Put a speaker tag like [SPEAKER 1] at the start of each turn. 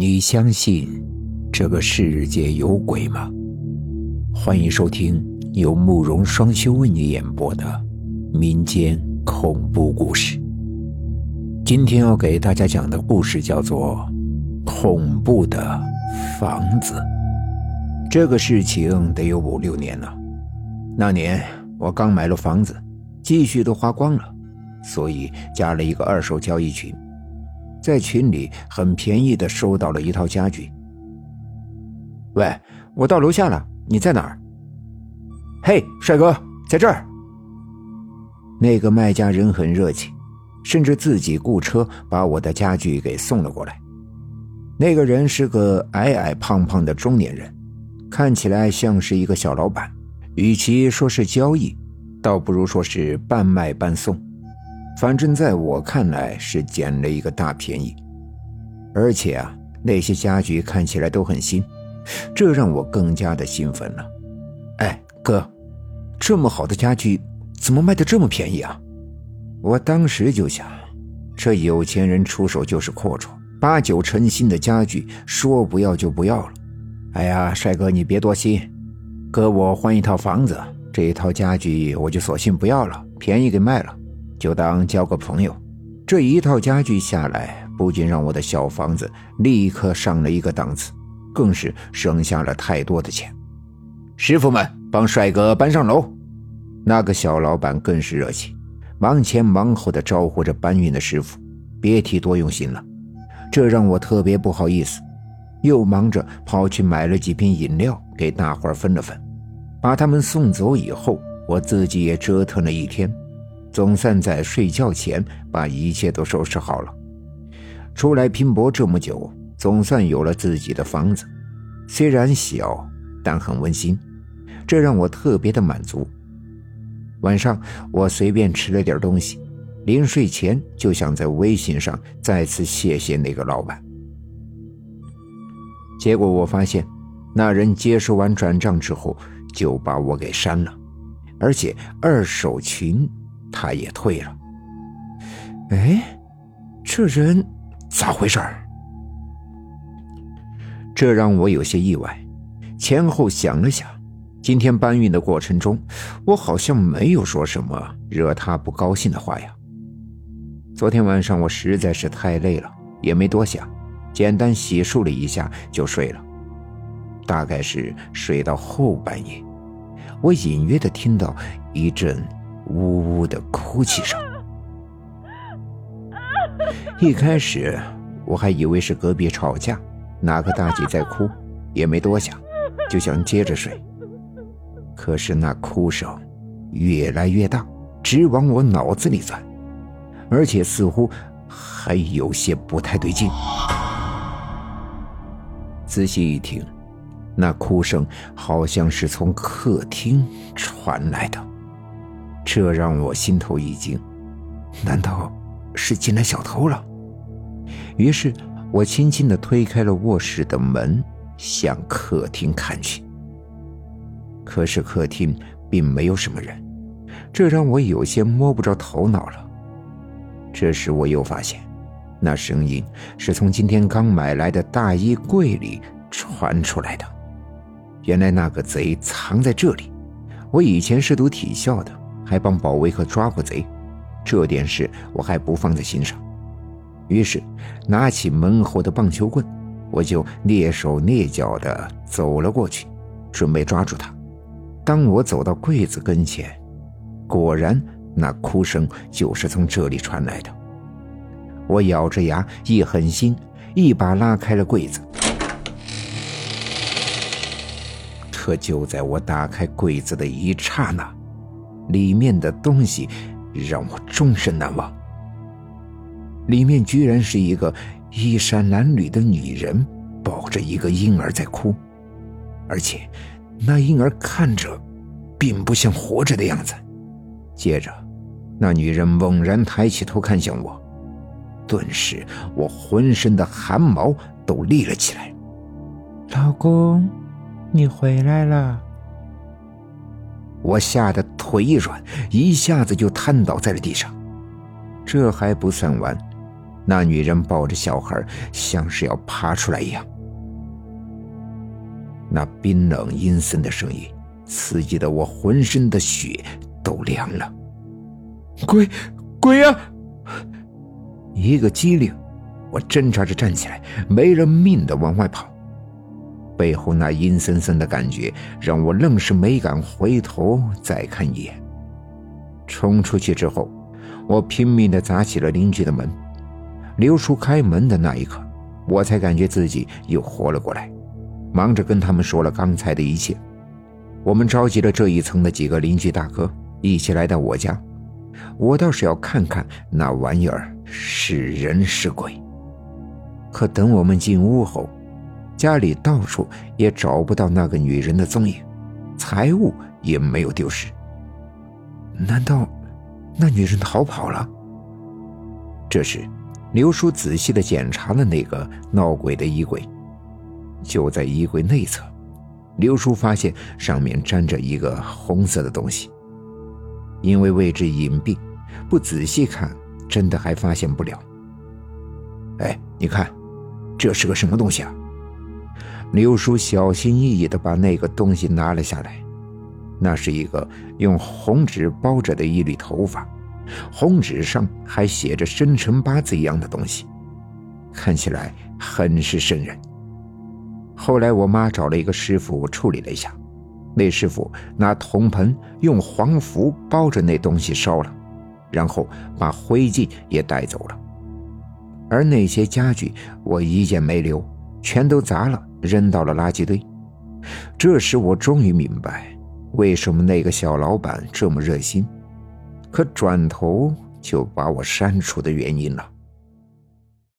[SPEAKER 1] 你相信这个世界有鬼吗？欢迎收听由慕容双修为你演播的民间恐怖故事。今天要给大家讲的故事叫做《恐怖的房子》。这个事情得有五六年了。那年我刚买了房子，积蓄都花光了，所以加了一个二手交易群。在群里很便宜的收到了一套家具。喂，我到楼下了，你在哪儿？嘿，帅哥，在这儿。那个卖家人很热情，甚至自己雇车把我的家具给送了过来。那个人是个矮矮胖胖的中年人，看起来像是一个小老板。与其说是交易，倒不如说是半卖半送。反正在我看来是捡了一个大便宜，而且啊，那些家具看起来都很新，这让我更加的兴奋了。哎，哥，这么好的家具怎么卖的这么便宜啊？我当时就想，这有钱人出手就是阔绰，八九成新的家具说不要就不要了。哎呀，帅哥你别多心，哥我换一套房子，这一套家具我就索性不要了，便宜给卖了。就当交个朋友，这一套家具下来，不仅让我的小房子立刻上了一个档次，更是省下了太多的钱。师傅们，帮帅哥搬上楼。那个小老板更是热情，忙前忙后的招呼着搬运的师傅，别提多用心了。这让我特别不好意思，又忙着跑去买了几瓶饮料给大伙分了分。把他们送走以后，我自己也折腾了一天。总算在睡觉前把一切都收拾好了。出来拼搏这么久，总算有了自己的房子，虽然小，但很温馨，这让我特别的满足。晚上我随便吃了点东西，临睡前就想在微信上再次谢谢那个老板。结果我发现，那人接收完转账之后就把我给删了，而且二手群。他也退了。哎，这人咋回事儿？这让我有些意外。前后想了想，今天搬运的过程中，我好像没有说什么惹他不高兴的话呀。昨天晚上我实在是太累了，也没多想，简单洗漱了一下就睡了。大概是睡到后半夜，我隐约的听到一阵。呜呜的哭泣声，一开始我还以为是隔壁吵架，哪个大姐在哭，也没多想，就想接着睡。可是那哭声越来越大，直往我脑子里钻，而且似乎还有些不太对劲。仔细一听，那哭声好像是从客厅传来的。这让我心头一惊，难道是进来小偷了？于是我轻轻的推开了卧室的门，向客厅看去。可是客厅并没有什么人，这让我有些摸不着头脑了。这时我又发现，那声音是从今天刚买来的大衣柜里传出来的。原来那个贼藏在这里，我以前是读体校的。还帮保卫科抓过贼，这点事我还不放在心上。于是，拿起门后的棒球棍，我就蹑手蹑脚地走了过去，准备抓住他。当我走到柜子跟前，果然那哭声就是从这里传来的。我咬着牙，一狠心，一把拉开了柜子。可就在我打开柜子的一刹那，里面的东西让我终身难忘。里面居然是一个衣衫褴褛的女人，抱着一个婴儿在哭，而且那婴儿看着并不像活着的样子。接着，那女人猛然抬起头看向我，顿时我浑身的汗毛都立了起来。
[SPEAKER 2] 老公，你回来了。
[SPEAKER 1] 我吓得腿一软，一下子就瘫倒在了地上。这还不算完，那女人抱着小孩，像是要爬出来一样。那冰冷阴森的声音，刺激的我浑身的血都凉了。
[SPEAKER 2] 鬼，鬼呀！
[SPEAKER 1] 一个机灵，我挣扎着站起来，没了命的往外跑。背后那阴森森的感觉，让我愣是没敢回头再看一眼。冲出去之后，我拼命的砸起了邻居的门。刘叔开门的那一刻，我才感觉自己又活了过来。忙着跟他们说了刚才的一切，我们召集了这一层的几个邻居大哥一起来到我家。我倒是要看看那玩意儿是人是鬼。可等我们进屋后，家里到处也找不到那个女人的踪影，财物也没有丢失。难道那女人逃跑了？这时，刘叔仔细的检查了那个闹鬼的衣柜。就在衣柜内侧，刘叔发现上面粘着一个红色的东西。因为位置隐蔽，不仔细看，真的还发现不了。哎，你看，这是个什么东西啊？刘叔小心翼翼地把那个东西拿了下来。那是一个用红纸包着的一缕头发，红纸上还写着生辰八字一样的东西，看起来很是瘆人。后来我妈找了一个师傅处理了一下，那师傅拿铜盆用黄符包着那东西烧了，然后把灰烬也带走了。而那些家具我一件没留，全都砸了扔到了垃圾堆。这时我终于明白，为什么那个小老板这么热心，可转头就把我删除的原因了。